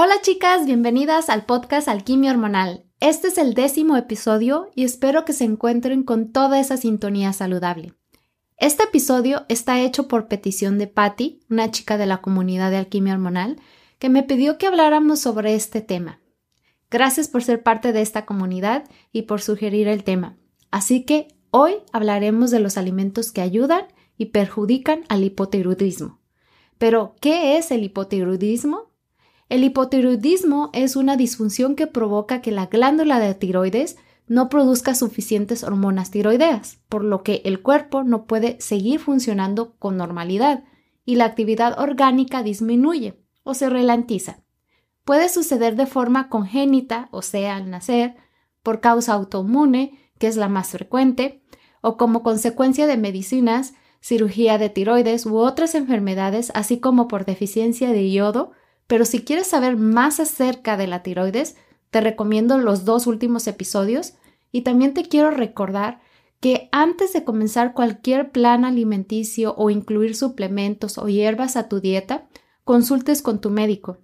Hola chicas, bienvenidas al podcast Alquimia Hormonal. Este es el décimo episodio y espero que se encuentren con toda esa sintonía saludable. Este episodio está hecho por petición de Patty, una chica de la comunidad de Alquimia Hormonal, que me pidió que habláramos sobre este tema. Gracias por ser parte de esta comunidad y por sugerir el tema. Así que hoy hablaremos de los alimentos que ayudan y perjudican al hipotiroidismo. Pero, ¿qué es el hipotiroidismo? El hipotiroidismo es una disfunción que provoca que la glándula de tiroides no produzca suficientes hormonas tiroideas, por lo que el cuerpo no puede seguir funcionando con normalidad y la actividad orgánica disminuye o se ralentiza. Puede suceder de forma congénita, o sea, al nacer, por causa autoinmune, que es la más frecuente, o como consecuencia de medicinas, cirugía de tiroides u otras enfermedades, así como por deficiencia de yodo, pero si quieres saber más acerca de la tiroides, te recomiendo los dos últimos episodios y también te quiero recordar que antes de comenzar cualquier plan alimenticio o incluir suplementos o hierbas a tu dieta, consultes con tu médico.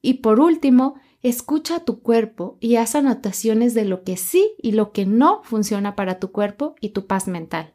Y por último, escucha a tu cuerpo y haz anotaciones de lo que sí y lo que no funciona para tu cuerpo y tu paz mental.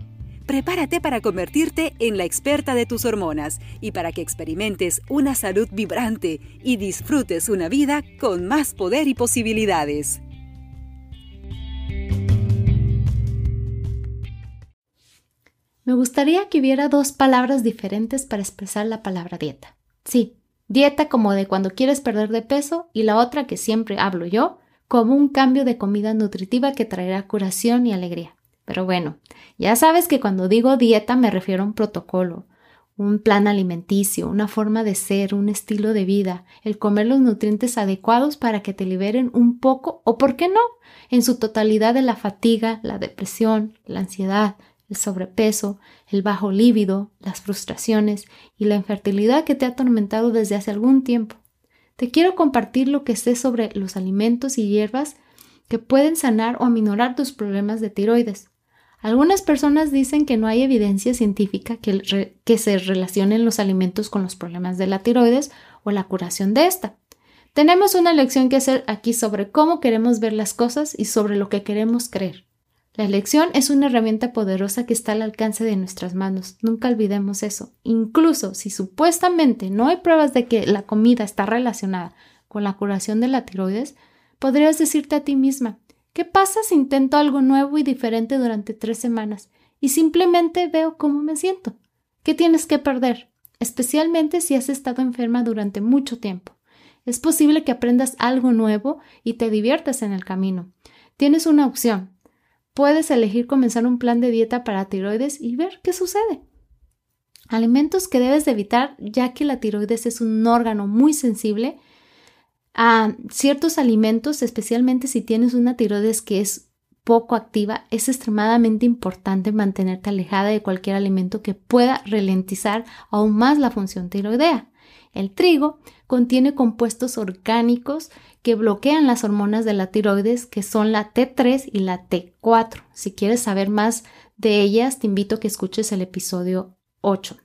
prepárate para convertirte en la experta de tus hormonas y para que experimentes una salud vibrante y disfrutes una vida con más poder y posibilidades. Me gustaría que hubiera dos palabras diferentes para expresar la palabra dieta. Sí, dieta como de cuando quieres perder de peso y la otra que siempre hablo yo, como un cambio de comida nutritiva que traerá curación y alegría. Pero bueno, ya sabes que cuando digo dieta me refiero a un protocolo, un plan alimenticio, una forma de ser, un estilo de vida, el comer los nutrientes adecuados para que te liberen un poco o, por qué no, en su totalidad de la fatiga, la depresión, la ansiedad, el sobrepeso, el bajo líbido, las frustraciones y la infertilidad que te ha atormentado desde hace algún tiempo. Te quiero compartir lo que sé sobre los alimentos y hierbas que pueden sanar o aminorar tus problemas de tiroides. Algunas personas dicen que no hay evidencia científica que, se relacionen los alimentos con los problemas de la tiroides o la curación de esta. Tenemos una lección que hacer aquí sobre cómo queremos ver las cosas y sobre lo que queremos creer. La elección es una herramienta poderosa que está al alcance de nuestras manos. Nunca olvidemos eso. Incluso si supuestamente no hay pruebas de que la comida está relacionada con la curación de la tiroides, podrías decirte a ti misma, ¿Qué pasa si intento algo nuevo y diferente durante tres semanas y simplemente veo cómo me siento? ¿Qué tienes que perder? Especialmente si has estado enferma durante mucho tiempo. Es posible que aprendas algo nuevo y te diviertas en el camino. Tienes una opción. Puedes elegir comenzar un plan de dieta para tiroides y ver qué sucede. Alimentos que debes de evitar ya que la tiroides es un órgano muy sensible a ciertos alimentos, especialmente si tienes una tiroides que es poco activa, es extremadamente importante mantenerte alejada de cualquier alimento que pueda ralentizar aún más la función tiroidea. El trigo contiene compuestos orgánicos que bloquean las hormonas de la tiroides, que son la T3 y la T4. Si quieres saber más de ellas, te invito a que escuches el episodio 8.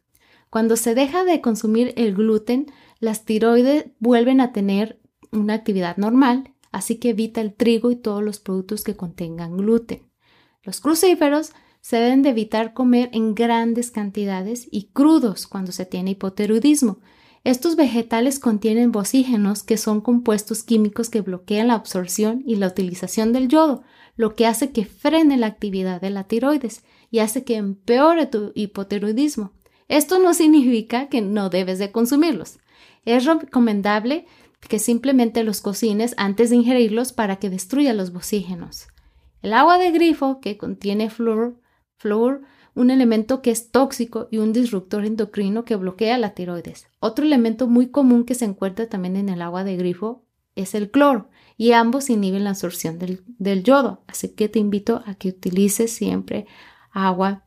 Cuando se deja de consumir el gluten, las tiroides vuelven a tener una actividad normal, así que evita el trigo y todos los productos que contengan gluten. Los crucíferos se deben de evitar comer en grandes cantidades y crudos cuando se tiene hipotiroidismo. Estos vegetales contienen bocígenos, que son compuestos químicos que bloquean la absorción y la utilización del yodo, lo que hace que frene la actividad de la tiroides y hace que empeore tu hipotiroidismo. Esto no significa que no debes de consumirlos. Es recomendable que simplemente los cocines antes de ingerirlos para que destruya los bocígenos. El agua de grifo que contiene flúor, un elemento que es tóxico y un disruptor endocrino que bloquea la tiroides. Otro elemento muy común que se encuentra también en el agua de grifo es el cloro y ambos inhiben la absorción del yodo, así que te invito a que utilices siempre agua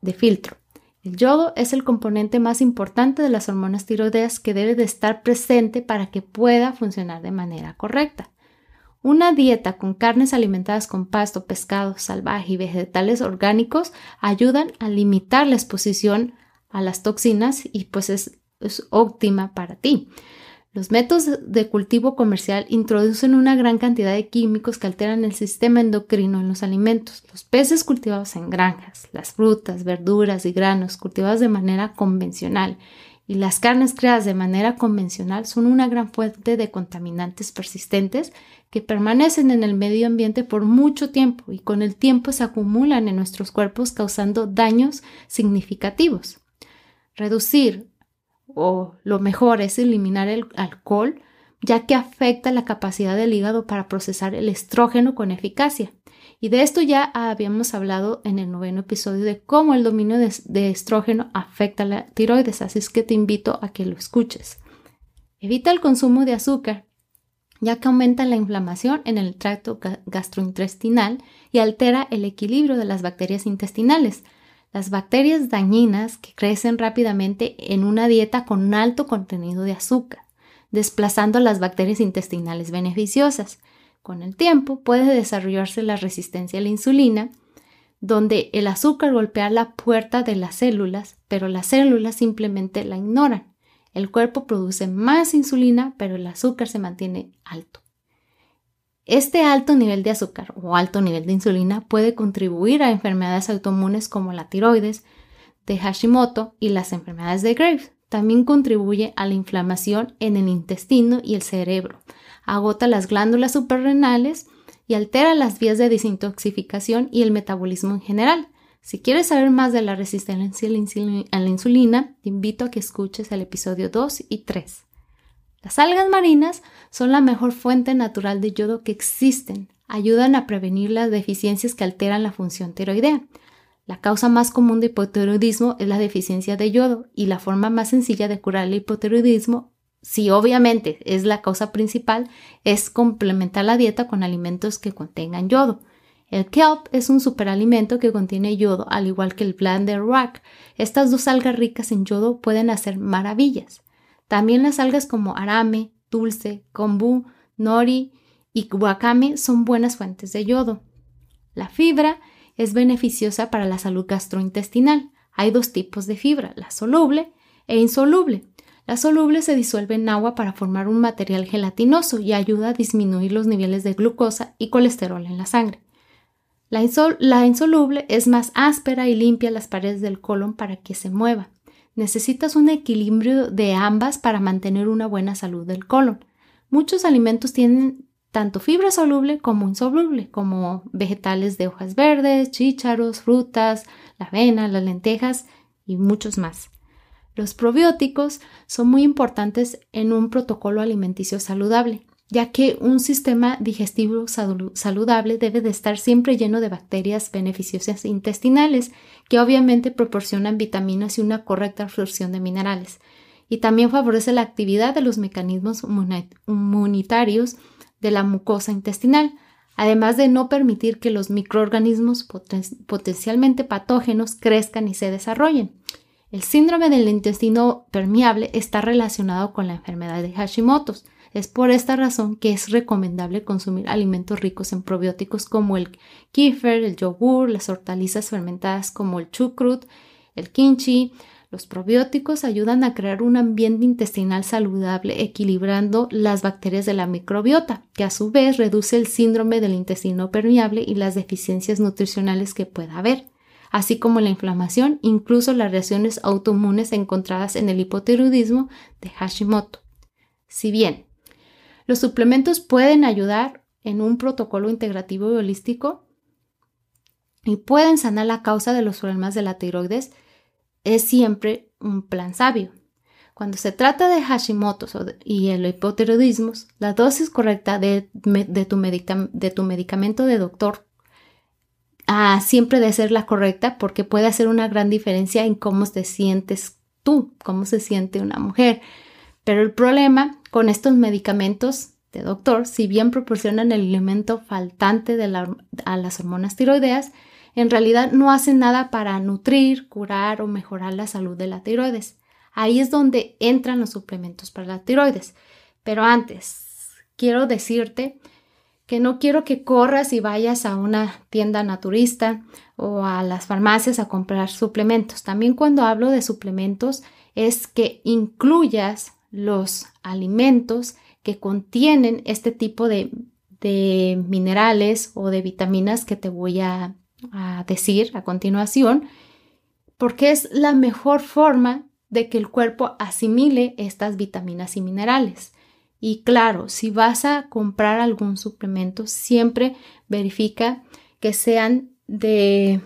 de filtro. El yodo es el componente más importante de las hormonas tiroideas que debe de estar presente para que pueda funcionar de manera correcta. Una dieta con carnes alimentadas con pasto, pescado salvaje y vegetales orgánicos ayudan a limitar la exposición a las toxinas y pues es, es óptima para ti. Los métodos de cultivo comercial introducen una gran cantidad de químicos que alteran el sistema endocrino en los alimentos. Los peces cultivados en granjas, las frutas, verduras y granos cultivados de manera convencional y las carnes creadas de manera convencional son una gran fuente de contaminantes persistentes que permanecen en el medio ambiente por mucho tiempo y con el tiempo se acumulan en nuestros cuerpos causando daños significativos. Reducir o lo mejor es eliminar el alcohol, ya que afecta la capacidad del hígado para procesar el estrógeno con eficacia. Y de esto ya habíamos hablado en el noveno episodio de cómo el dominio de, estrógeno afecta la tiroides, así que te invito a que lo escuches. Evita el consumo de azúcar, ya que aumenta la inflamación en el tracto gastrointestinal y altera el equilibrio de las bacterias intestinales, las bacterias dañinas que crecen rápidamente en una dieta con alto contenido de azúcar, desplazando las bacterias intestinales beneficiosas. Con el tiempo puede desarrollarse la resistencia a la insulina, donde el azúcar golpea la puerta de las células, pero las células simplemente la ignoran. El cuerpo produce más insulina, pero el azúcar se mantiene alto. Este alto nivel de azúcar o alto nivel de insulina puede contribuir a enfermedades autoinmunes como la tiroides, de Hashimoto y las enfermedades de Graves. También contribuye a la inflamación en el intestino y el cerebro. Agota las glándulas suprarrenales y altera las vías de desintoxicación y el metabolismo en general. Si quieres saber más de la resistencia a la insulina, te invito a que escuches el episodio 2 y 3. Las algas marinas son la mejor fuente natural de yodo que existen. Ayudan a prevenir las deficiencias que alteran la función tiroidea. La causa más común de hipotiroidismo es la deficiencia de yodo y la forma más sencilla de curar el hipotiroidismo, si obviamente es la causa principal, es complementar la dieta con alimentos que contengan yodo. El kelp es un superalimento que contiene yodo, al igual que el de rock. Estas dos algas ricas en yodo pueden hacer maravillas. También las algas como arame, dulce, kombu, nori y wakame son buenas fuentes de yodo. La fibra es beneficiosa para la salud gastrointestinal. Hay dos tipos de fibra, la soluble e insoluble. La soluble se disuelve en agua para formar un material gelatinoso y ayuda a disminuir los niveles de glucosa y colesterol en la sangre. La, la insoluble es más áspera y limpia las paredes del colon para que se mueva. Necesitas un equilibrio de ambas para mantener una buena salud del colon. Muchos alimentos tienen tanto fibra soluble como insoluble, como vegetales de hojas verdes, chícharos, frutas, la avena, las lentejas y muchos más. Los probióticos son muy importantes en un protocolo alimenticio saludable ya que un sistema digestivo saludable debe de estar siempre lleno de bacterias beneficiosas intestinales, que obviamente proporcionan vitaminas y una correcta absorción de minerales, y también favorece la actividad de los mecanismos inmunitarios de la mucosa intestinal, además de no permitir que los microorganismos potencialmente patógenos crezcan y se desarrollen. El síndrome del intestino permeable está relacionado con la enfermedad de Hashimoto, es por esta razón que es recomendable consumir alimentos ricos en probióticos como el kefir, el yogur, las hortalizas fermentadas como el chucrut, el kimchi. Los probióticos ayudan a crear un ambiente intestinal saludable equilibrando las bacterias de la microbiota, que a su vez reduce el síndrome del intestino permeable y las deficiencias nutricionales que pueda haber así como la inflamación, incluso las reacciones autoinmunes encontradas en el hipotiroidismo de Hashimoto. Si bien los suplementos pueden ayudar en un protocolo integrativo y holístico y pueden sanar la causa de los problemas de la tiroides. Es siempre un plan sabio. Cuando se trata de Hashimoto's y el hipotiroidismo, la dosis correcta de, tu medicamento de doctor ah, siempre de ser la correcta porque puede hacer una gran diferencia en cómo te sientes tú, cómo se siente una mujer. Pero el problema con estos medicamentos de doctor, si bien proporcionan el elemento faltante de a las hormonas tiroideas, en realidad no hacen nada para nutrir, curar o mejorar la salud de la tiroides. Ahí es donde entran los suplementos para la tiroides. Pero antes, quiero decirte que no quiero que corras y vayas a una tienda naturista o a las farmacias a comprar suplementos. También cuando hablo de suplementos es que incluyas los alimentos que contienen este tipo de, minerales o de vitaminas que te voy a, a decir a continuación, porque es la mejor forma de que el cuerpo asimile estas vitaminas y minerales. Y claro, si vas a comprar algún suplemento, siempre verifica que sean de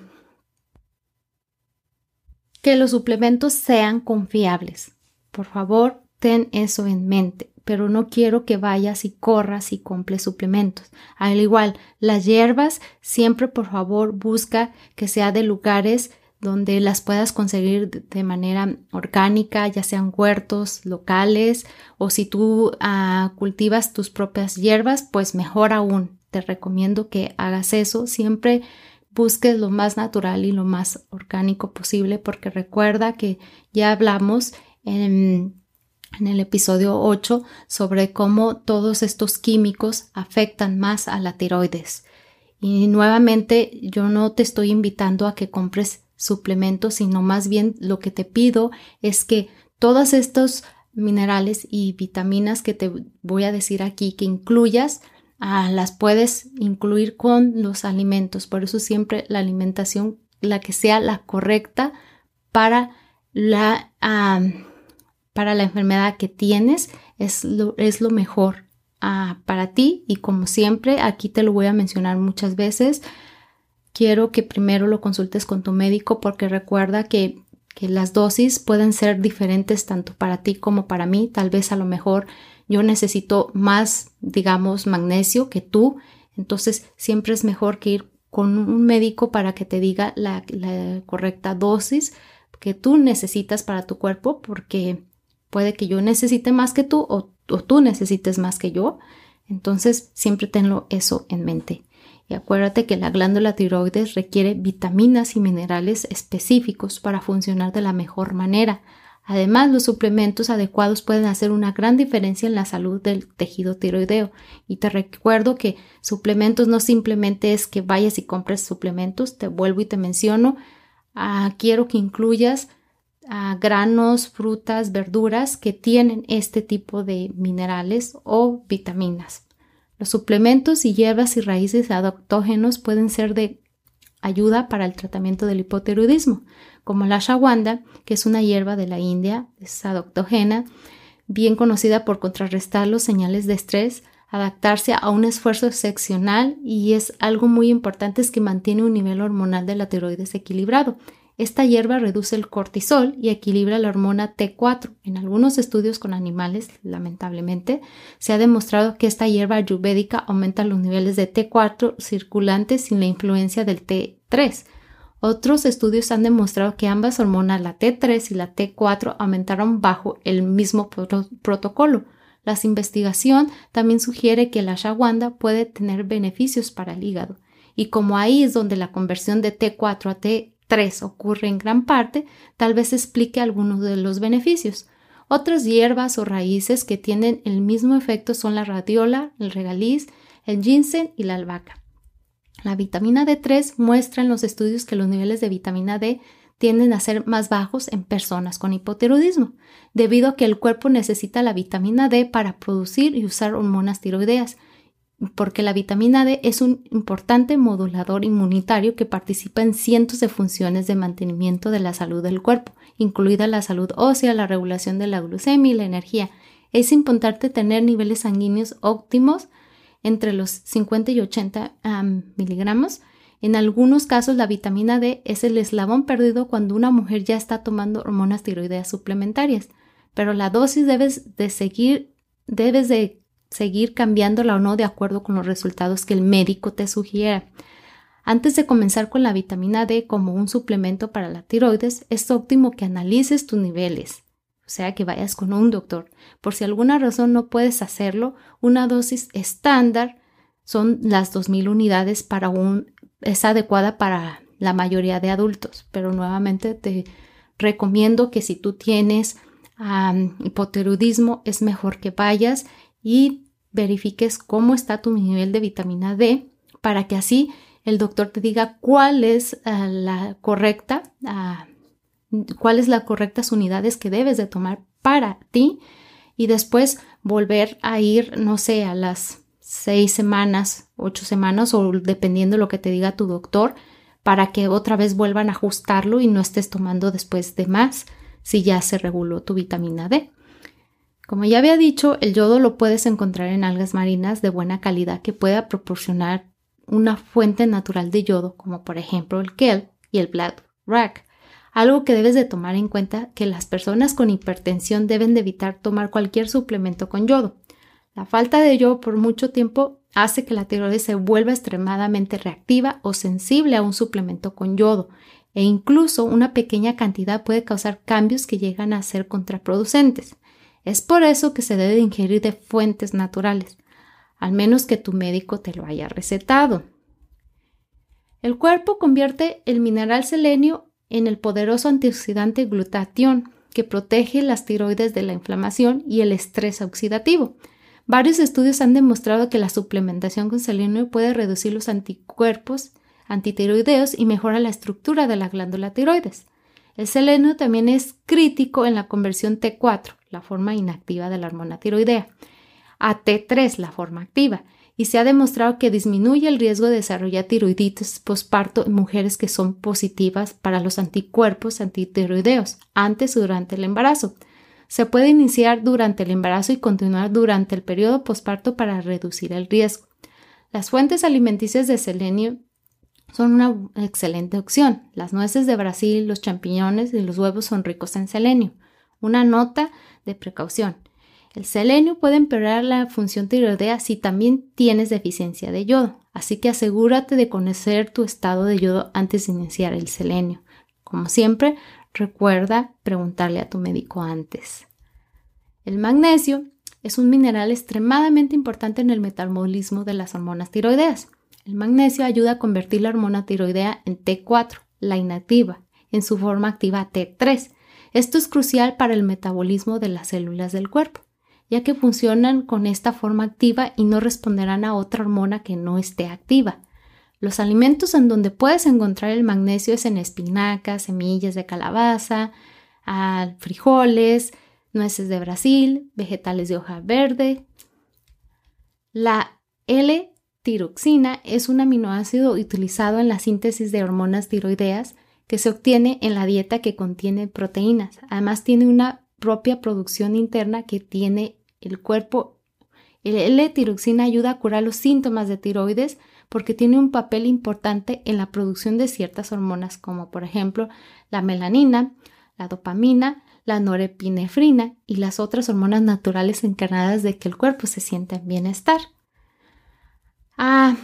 que los suplementos sean confiables. Por favor, ten eso en mente, pero no quiero que vayas y corras y compres suplementos. Al igual, las hierbas, siempre por favor busca que sea de lugares donde las puedas conseguir de manera orgánica, ya sean huertos locales o si tú ah, cultivas tus propias hierbas, pues mejor aún. Te recomiendo que hagas eso. Siempre busques lo más natural y lo más orgánico posible porque recuerda que ya hablamos en en el episodio 8 sobre cómo todos estos químicos afectan más a la tiroides. Y nuevamente yo no te estoy invitando a que compres suplementos, sino más bien lo que te pido es que todos estos minerales y vitaminas que te voy a decir aquí que incluyas, ah, las puedes incluir con los alimentos. Por eso siempre la alimentación, la que sea la correcta para la para la enfermedad que tienes es lo, es lo mejor ah, para ti. Y como siempre aquí te lo voy a mencionar muchas veces quiero que primero lo consultes con tu médico porque recuerda que, que las dosis pueden ser diferentes tanto para ti como para mí. Tal vez a lo mejor yo necesito más digamos magnesio que tú. Entonces siempre es mejor que ir con un médico para que te diga la, la correcta dosis que tú necesitas para tu cuerpo porque Puede que yo necesite más que tú o, tú necesites más que yo. Entonces, siempre tenlo eso en mente. Y acuérdate que la glándula tiroides requiere vitaminas y minerales específicos para funcionar de la mejor manera. Además, los suplementos adecuados pueden hacer una gran diferencia en la salud del tejido tiroideo. Y te recuerdo que suplementos no simplemente es que vayas y compres suplementos, te vuelvo y te menciono, ah, quiero que incluyas granos, frutas, verduras que tienen este tipo de minerales o vitaminas. Los suplementos y hierbas y raíces adaptógenos pueden ser de ayuda para el tratamiento del hipotiroidismo, como la shawanda, que es una hierba de la India, es adaptógena, bien conocida por contrarrestar los señales de estrés, adaptarse a un esfuerzo excepcional y es algo muy importante es que mantiene un nivel hormonal de la tiroides equilibrado. Esta hierba reduce el cortisol y equilibra la hormona T4. En algunos estudios con animales, lamentablemente, se ha demostrado que esta hierba ayurvédica aumenta los niveles de T4 circulantes sin la influencia del T3. Otros estudios han demostrado que ambas hormonas, la T3 y la T4, aumentaron bajo el mismo protocolo. La investigación también sugiere que la ashwagandha puede tener beneficios para el hígado. Y como ahí es donde la conversión de T4 a T 3 ocurre en gran parte, tal vez explique algunos de los beneficios. Otras hierbas o raíces que tienen el mismo efecto son la radiola, el regaliz, el ginseng y la albahaca. La vitamina D3 muestra en los estudios que los niveles de vitamina D tienden a ser más bajos en personas con hipotiroidismo, debido a que el cuerpo necesita la vitamina D para producir y usar hormonas tiroideas, porque la vitamina D es un importante modulador inmunitario que participa en cientos de funciones de mantenimiento de la salud del cuerpo, incluida la salud ósea, la regulación de la glucemia y la energía. Es importante tener niveles sanguíneos óptimos entre los 50 y 80 miligramos. En algunos casos, la vitamina D es el eslabón perdido cuando una mujer ya está tomando hormonas tiroideas suplementarias, pero la dosis debes de seguir, debes de seguir cambiándola o no de acuerdo con los resultados que el médico te sugiera. Antes de comenzar con la vitamina D como un suplemento para la tiroides, es óptimo que analices tus niveles, o sea, que vayas con un doctor. Por si alguna razón no puedes hacerlo, una dosis estándar son las 2.000 unidades para un, es adecuada para la mayoría de adultos, pero nuevamente te recomiendo que si tú tienes hipotiroidismo es mejor que vayas y verifiques cómo está tu nivel de vitamina D para que así el doctor te diga cuál es ah, la correcta, uh, cuáles las correctas unidades que debes de tomar para ti y después volver a ir, no sé, a las seis semanas, ocho semanas o dependiendo de lo que te diga tu doctor, para que otra vez vuelvan a ajustarlo y no estés tomando después de más si ya se reguló tu vitamina D. Como ya había dicho, el yodo lo puedes encontrar en algas marinas de buena calidad que pueda proporcionar una fuente natural de yodo, como por ejemplo el kelp y el black rack. Algo que debes de tomar en cuenta que las personas con hipertensión deben de evitar tomar cualquier suplemento con yodo. La falta de yodo por mucho tiempo hace que la tiroides se vuelva extremadamente reactiva o sensible a un suplemento con yodo e incluso una pequeña cantidad puede causar cambios que llegan a ser contraproducentes. Es por eso que se debe ingerir de fuentes naturales al menos que tu médico te lo haya recetado. El cuerpo convierte el mineral selenio en el poderoso antioxidante glutatión que protege las tiroides de la inflamación y el estrés oxidativo. Varios estudios han demostrado que la suplementación con selenio puede reducir los anticuerpos antitiroideos y mejora la estructura de la glándula tiroides. El selenio también es crítico en la conversión T4, la forma inactiva de la hormona tiroidea, a T3, la forma activa, y se ha demostrado que disminuye el riesgo de desarrollar tiroiditis posparto en mujeres que son positivas para los anticuerpos antitiroideos antes o durante el embarazo. Se puede iniciar durante el embarazo y continuar durante el periodo posparto para reducir el riesgo. Las fuentes alimenticias de selenio son una excelente opción. Las nueces de Brasil, los champiñones y los huevos son ricos en selenio. Una nota de precaución. El selenio puede empeorar la función tiroidea si también tienes deficiencia de yodo, así que asegúrate de conocer tu estado de yodo antes de iniciar el selenio. Como siempre, recuerda preguntarle a tu médico antes. El magnesio es un mineral extremadamente importante en el metabolismo de las hormonas tiroideas. El magnesio ayuda a convertir la hormona tiroidea en T4, la inactiva, en su forma activa T3. Esto es crucial para el metabolismo de las células del cuerpo ya que funcionan con esta forma activa y no responderán a otra hormona que no esté activa. Los alimentos en donde puedes encontrar el magnesio es en espinacas, semillas de calabaza, frijoles, nueces de Brasil, vegetales de hoja verde. La L-tiroxina es un aminoácido utilizado en la síntesis de hormonas tiroideas que se obtiene en la dieta que contiene proteínas. Además tiene una propia producción interna que tiene el cuerpo. El L-tiroxina ayuda a curar los síntomas de tiroides porque tiene un papel importante en la producción de ciertas hormonas como por ejemplo la melanina, la dopamina, la norepinefrina y las otras hormonas naturales encarnadas de que el cuerpo se sienta en bienestar. Ah,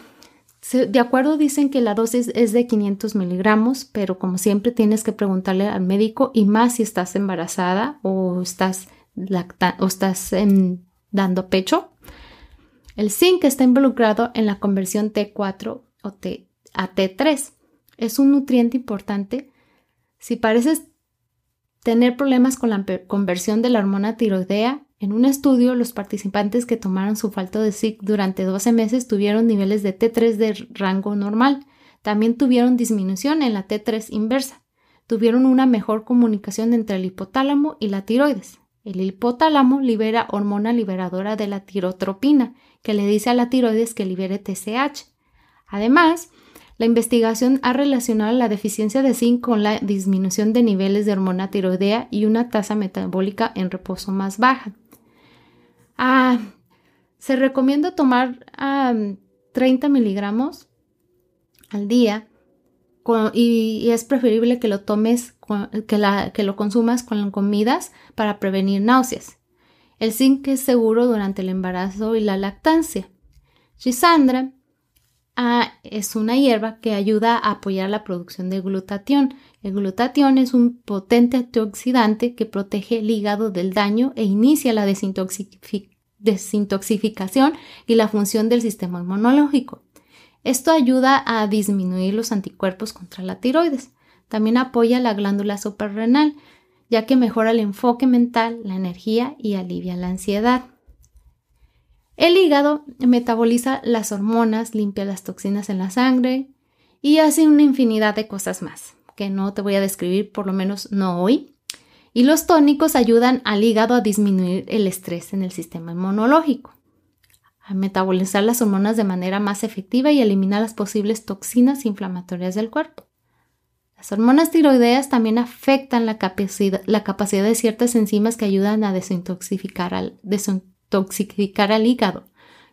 de acuerdo dicen que la dosis es de 500 miligramos, pero como siempre tienes que preguntarle al médico y más si estás embarazada o estás, o estás dando pecho. El zinc está involucrado en la conversión T4 o T, a T3. Es un nutriente importante. Si pareces tener problemas con la conversión de la hormona tiroidea, en un estudio, los participantes que tomaron su falto de zinc durante 12 meses tuvieron niveles de T3 de rango normal. También tuvieron disminución en la T3 inversa. Tuvieron una mejor comunicación entre el hipotálamo y la tiroides. El hipotálamo libera hormona liberadora de la tirotropina, que le dice a la tiroides que libere TSH. Además, la investigación ha relacionado la deficiencia de zinc con la disminución de niveles de hormona tiroidea y una tasa metabólica en reposo más baja. Ah, se recomienda tomar 30 miligramos al día y, es preferible que lo tomes, que, lo consumas con comidas para prevenir náuseas. El zinc es seguro durante el embarazo y la lactancia. Gisandra ah, es una hierba que ayuda a apoyar la producción de glutatión. El glutatión es un potente antioxidante que protege el hígado del daño e inicia la desintoxicación y la función del sistema inmunológico. Esto ayuda a disminuir los anticuerpos contra la tiroides. También apoya la glándula suprarrenal, ya que mejora el enfoque mental, la energía y alivia la ansiedad. El hígado metaboliza las hormonas, limpia las toxinas en la sangre y hace una infinidad de cosas más, que no te voy a describir, por lo menos no hoy. Y los tónicos ayudan al hígado a disminuir el estrés en el sistema inmunológico, a metabolizar las hormonas de manera más efectiva y eliminar las posibles toxinas inflamatorias del cuerpo. Las hormonas tiroideas también afectan la capacidad, de ciertas enzimas que ayudan a desintoxicar al, desintoxicar al hígado.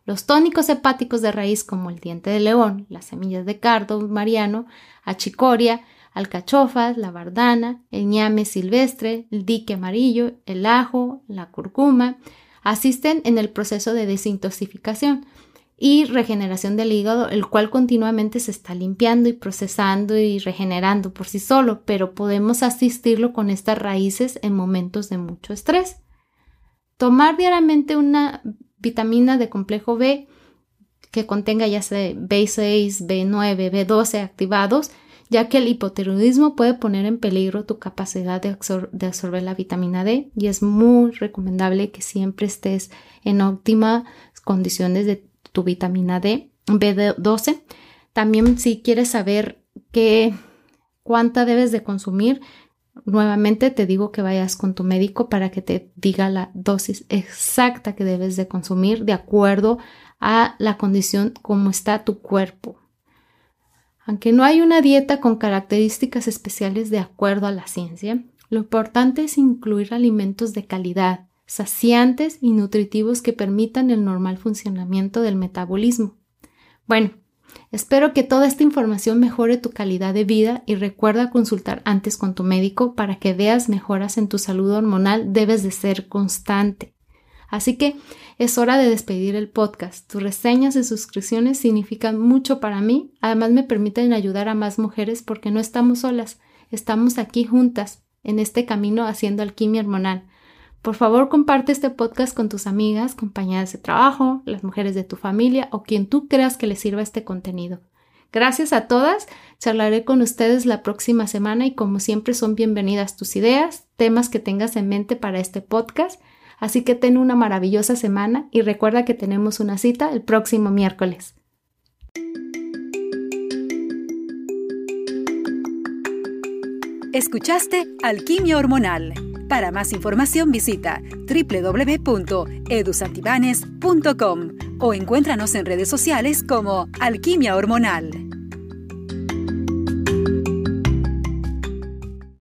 Los tónicos hepáticos de raíz como el diente de león, las semillas de cardo mariano, achicoria, alcachofas, la bardana, el ñame silvestre, el dique amarillo, el ajo, la curcuma, asisten en el proceso de desintoxicación y regeneración del hígado, el cual continuamente se está limpiando y procesando y regenerando por sí solo, pero podemos asistirlo con estas raíces en momentos de mucho estrés. Tomar diariamente una vitamina de complejo B que contenga ya sea B6, B9, B12 activados, ya que el hipotiroidismo puede poner en peligro tu capacidad de, absorber la vitamina D y es muy recomendable que siempre estés en óptimas condiciones de tu vitamina D, B12. También si quieres saber qué, cuánta debes de consumir, nuevamente te digo que vayas con tu médico para que te diga la dosis exacta que debes de consumir de acuerdo a la condición como está tu cuerpo. Aunque no hay una dieta con características especiales de acuerdo a la ciencia, lo importante es incluir alimentos de calidad, saciantes y nutritivos que permitan el normal funcionamiento del metabolismo. Bueno, espero que toda esta información mejore tu calidad de vida y recuerda consultar antes con tu médico para que veas mejoras en tu salud hormonal, debes de ser constante. Así que es hora de despedir el podcast. Tus reseñas y suscripciones significan mucho para mí. Además me permiten ayudar a más mujeres porque no estamos solas. Estamos aquí juntas en este camino haciendo alquimia hormonal. Por favor, comparte este podcast con tus amigas, compañeras de trabajo, las mujeres de tu familia o quien tú creas que les sirva este contenido. Gracias a todas. Charlaré con ustedes la próxima semana y como siempre son bienvenidas tus ideas, temas que tengas en mente para este podcast. Así que ten una maravillosa semana y recuerda que tenemos una cita el próximo miércoles. Escuchaste Alquimia Hormonal para más información visita www.edusantibanes.com o encuéntranos en redes sociales como Alquimia Hormonal.